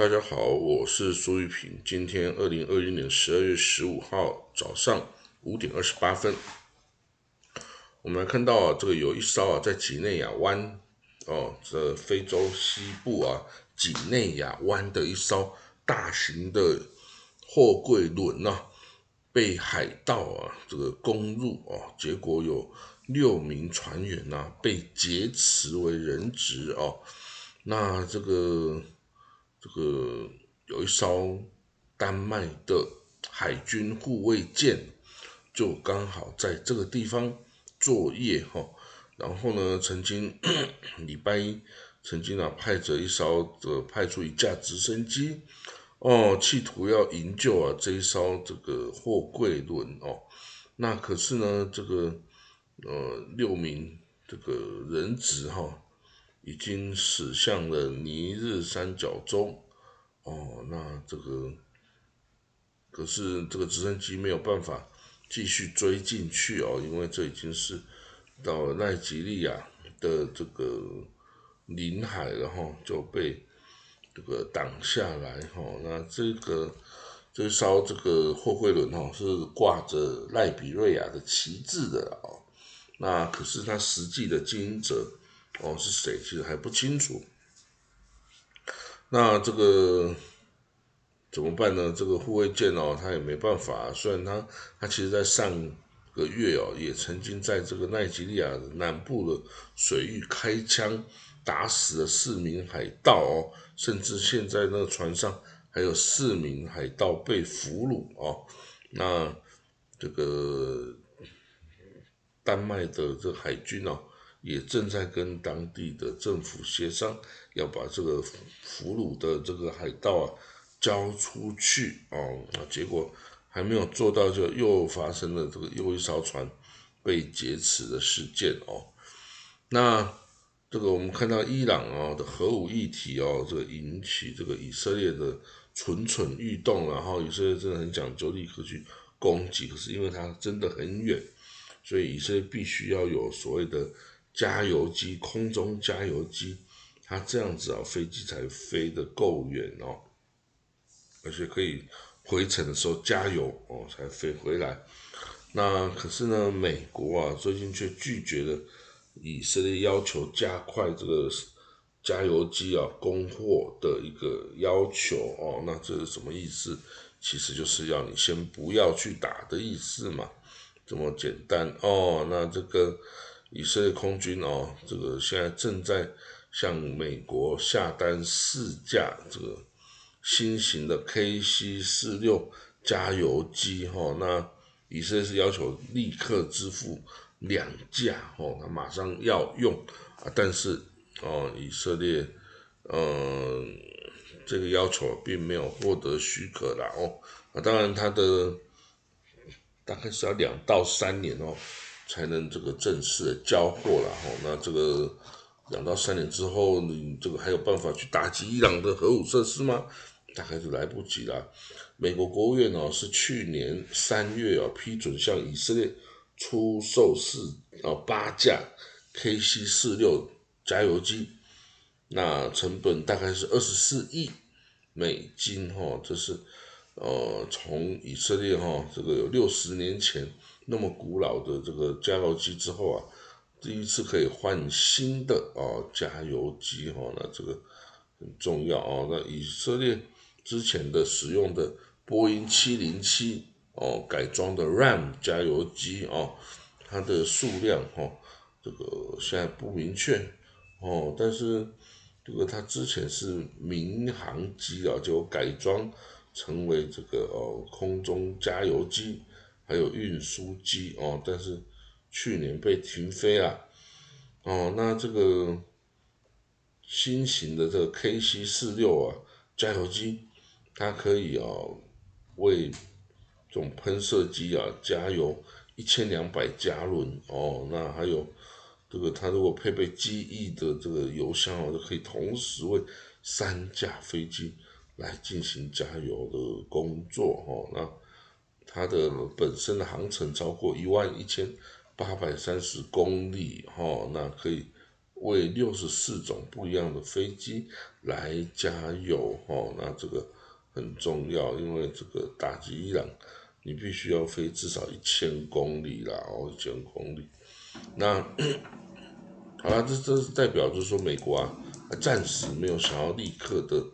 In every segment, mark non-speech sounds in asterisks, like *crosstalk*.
大家好，我是苏玉平。今天二零二一年十二月十五号早上五点二十八分，我们看到啊，这个有一艘啊，在几内亚湾哦，这非洲西部啊，几内亚湾的一艘大型的货柜轮呐，被海盗啊这个攻入哦，结果有六名船员呐被劫持为人质哦，那这个。这个有一艘丹麦的海军护卫舰，就刚好在这个地方作业哈。然后呢，曾经礼拜一曾经啊派着一艘的派出一架直升机哦，企图要营救啊这一艘这个货柜轮哦。那可是呢，这个呃六名这个人质哈。已经驶向了尼日三角洲，哦，那这个可是这个直升机没有办法继续追进去哦，因为这已经是到了奈及利亚的这个领海了哈，就被这个挡下来哈。那这个这艘这个货柜轮哈是挂着赖比瑞亚的旗帜的哦，那可是它实际的经营者。哦，是谁？其实还不清楚。那这个怎么办呢？这个护卫舰哦，他也没办法。虽然他他其实在上个月哦，也曾经在这个奈及利亚南部的水域开枪打死了四名海盗哦，甚至现在那个船上还有四名海盗被俘虏哦。那这个丹麦的这海军哦。也正在跟当地的政府协商，要把这个俘虏的这个海盗啊交出去哦。那结果还没有做到，就又发生了这个又一艘船被劫持的事件哦。那这个我们看到伊朗哦的核武议题哦，这个引起这个以色列的蠢蠢欲动，然后以色列真的很讲究，立刻去攻击。可是因为它真的很远，所以以色列必须要有所谓的。加油机，空中加油机，它这样子啊，飞机才飞得够远哦，而且可以回程的时候加油哦，才飞回来。那可是呢，美国啊，最近却拒绝了以色列要求加快这个加油机啊供货的一个要求哦。那这是什么意思？其实就是要你先不要去打的意思嘛，这么简单哦。那这个。以色列空军哦，这个现在正在向美国下单四架这个新型的 KC 四六加油机哈，那以色列是要求立刻支付两架哦，他马上要用啊，但是哦，以色列嗯这个要求并没有获得许可啦哦，啊，当然他的大概是要两到三年哦。才能这个正式的交货了哈，那这个两到三年之后，你这个还有办法去打击伊朗的核武设施吗？大概就来不及了。美国国务院呢是去年三月啊批准向以色列出售四啊八架 KC 四六加油机，那成本大概是二十四亿美金哈，这是呃从以色列哈这个有六十年前。那么古老的这个加油机之后啊，第一次可以换新的哦加油机哈，那这个很重要哦。那以色列之前的使用的波音七零七哦改装的 Ram 加油机哦，它的数量哈，这个现在不明确哦，但是这个它之前是民航机啊，就改装成为这个哦空中加油机。还有运输机哦，但是去年被停飞了哦。那这个新型的这个 KC 四六啊加油机，它可以哦为这种喷射机啊加油一千两百加仑哦。那还有这个它如果配备机翼的这个油箱哦，就可以同时为三架飞机来进行加油的工作哦。那它的本身的航程超过一万一千八百三十公里，哈，那可以为六十四种不一样的飞机来加油哦，那这个很重要，因为这个打击伊朗，你必须要飞至少一千公里啦，哦，一千公里。那 *coughs* 好了，这这是代表就是说美国啊，暂时没有想要立刻的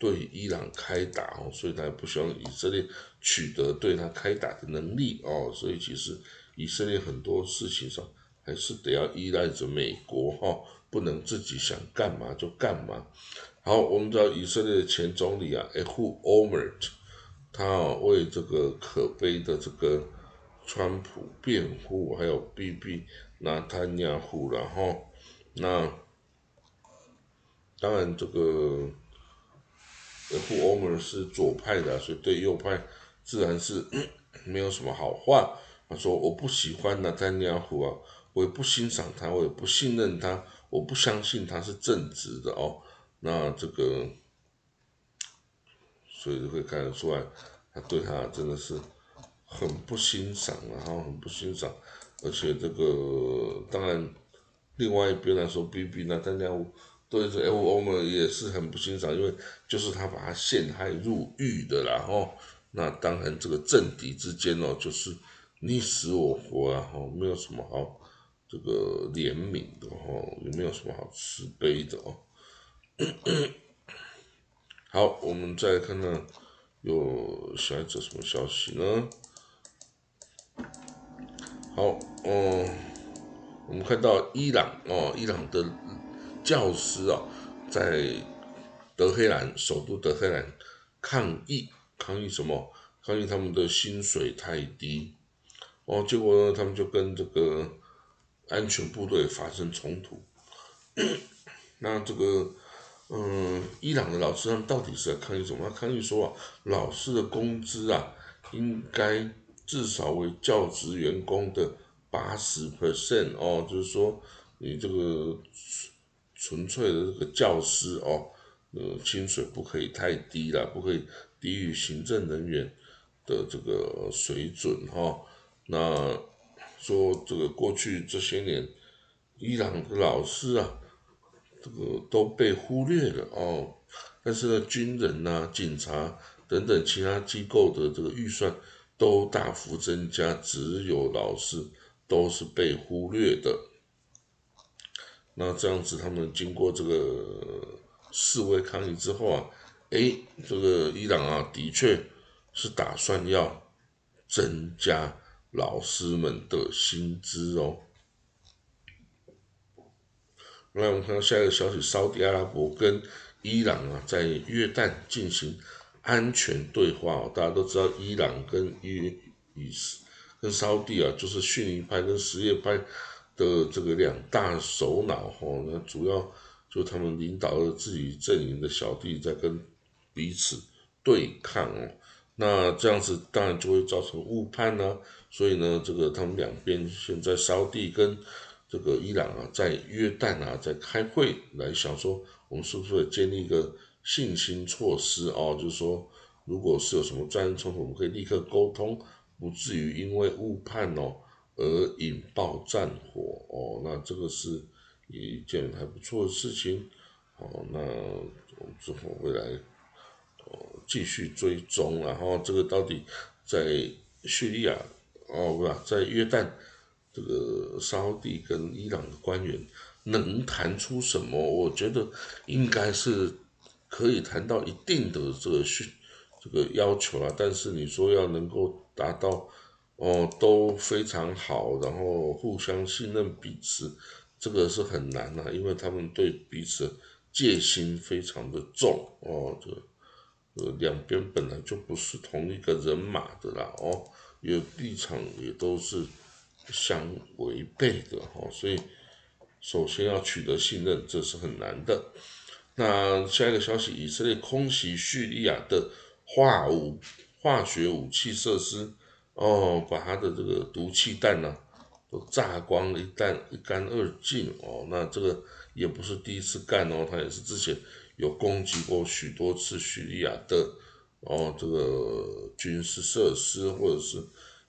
对伊朗开打哦，所以他不希望以色列取得对他开打的能力哦，所以其实以色列很多事情上。还是得要依赖着美国哈，不能自己想干嘛就干嘛。好，我们知道以色列的前总理啊，Ehud o m e r t 他为这个可悲的这个川普辩护，还有 BB 纳坦雅胡，然后那当然这个 Ehud Olmert 是左派的，所以对右派自然是没有什么好话。他说我不喜欢纳坦雅胡啊。我也不欣赏他，我也不信任他，我不相信他是正直的哦。那这个，所以就会看得出来，他对他真的是很不欣赏，然后很不欣赏。而且这个当然，另外一边来说，B B 呢，大家对这 F O M 也是很不欣赏，因为就是他把他陷害入狱的啦。哦，那当然这个政敌之间哦，就是你死我活啊，哦，没有什么好。这个怜悯的哦，有没有什么好慈悲的哦？*coughs* 好，我们再看看有下一则什么消息呢？好，哦，我们看到伊朗哦，伊朗的教师啊，在德黑兰首都德黑兰抗议，抗议什么？抗议他们的薪水太低哦，结果呢，他们就跟这个。安全部队发生冲突，*coughs* 那这个，嗯，伊朗的老师他们到底是在抗议什么？抗议说啊，老师的工资啊，应该至少为教职员工的八十 percent 哦，就是说你这个纯粹的这个教师哦，呃，薪水不可以太低了，不可以低于行政人员的这个水准哈，那。说这个过去这些年，伊朗的老师啊，这个都被忽略了哦。但是呢，军人呐、警察等等其他机构的这个预算都大幅增加，只有老师都是被忽略的。那这样子，他们经过这个示威抗议之后啊，哎，这个伊朗啊，的确是打算要增加。老师们的薪资哦。来，我们看到下一个消息：，沙特阿拉伯跟伊朗啊，在约旦进行安全对话。大家都知道，伊朗跟伊以跟沙特啊，就是逊尼派跟什叶派的这个两大首脑哦。那主要就他们领导了自己阵营的小弟在跟彼此对抗哦。那这样子当然就会造成误判呢，所以呢，这个他们两边现在沙地跟这个伊朗啊，在约旦啊，在开会来想说，我们是不是建立一个信心措施哦，就是说，如果是有什么战争冲突，我们可以立刻沟通，不至于因为误判哦而引爆战火哦，那这个是一件还不错的事情，哦，那我们之后会来哦。继续追踪，然后这个到底在叙利亚哦，不是在约旦这个沙地跟伊朗的官员能谈出什么？我觉得应该是可以谈到一定的这个需这个要求啊。但是你说要能够达到哦都非常好，然后互相信任彼此，这个是很难啊，因为他们对彼此戒心非常的重哦，这。呃，两边本来就不是同一个人马的啦，哦，有立场也都是相违背的，哦，所以首先要取得信任，这是很难的。那下一个消息，以色列空袭叙利亚的化武化学武器设施，哦，把他的这个毒气弹呢都炸光，一弹一干二净，哦，那这个也不是第一次干哦，他也是之前。有攻击过许多次叙利亚的哦，这个军事设施或者是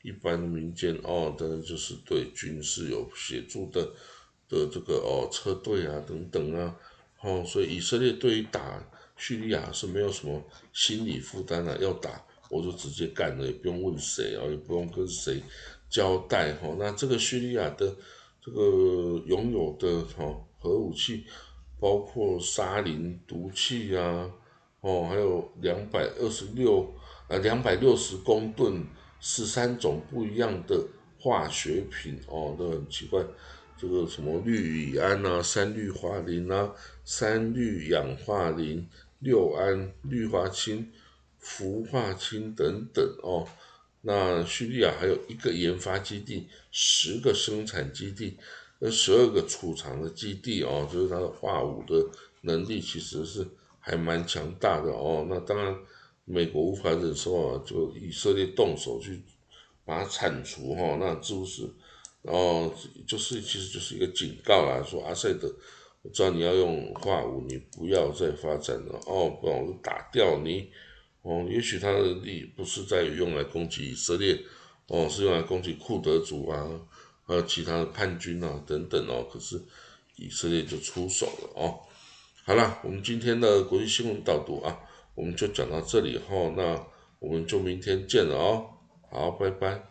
一般民间哦，当然就是对军事有协助的的这个哦车队啊等等啊，哦，所以以色列对于打叙利亚是没有什么心理负担的，要打我就直接干了，也不用问谁啊，也不用跟谁交代哈。那这个叙利亚的这个拥有的哈核武器，包括沙林毒气啊，哦，还有两百二十六呃两百六十公吨十三种不一样的化学品哦，都很奇怪。这个什么氯乙胺啊、三氯化磷啊、三氯氧化磷、六胺氯化氢、氟化氢等等哦。那叙利亚还有一个研发基地，十个生产基地，呃，十二个储藏的基地哦，就是它的化武的能力其实是还蛮强大的哦。那当然，美国无法忍受啊，就以色列动手去把它铲除哈，那是不是？然后就是其实就是一个警告啦，说阿塞德，我知道你要用化武，你不要再发展了哦，不然我就打掉你哦。也许他的力不是在于用来攻击以色列哦，是用来攻击库德族啊，还有其他的叛军啊等等哦。可是以色列就出手了哦。好了，我们今天的国际新闻导读啊，我们就讲到这里哈，那我们就明天见了哦。好，拜拜。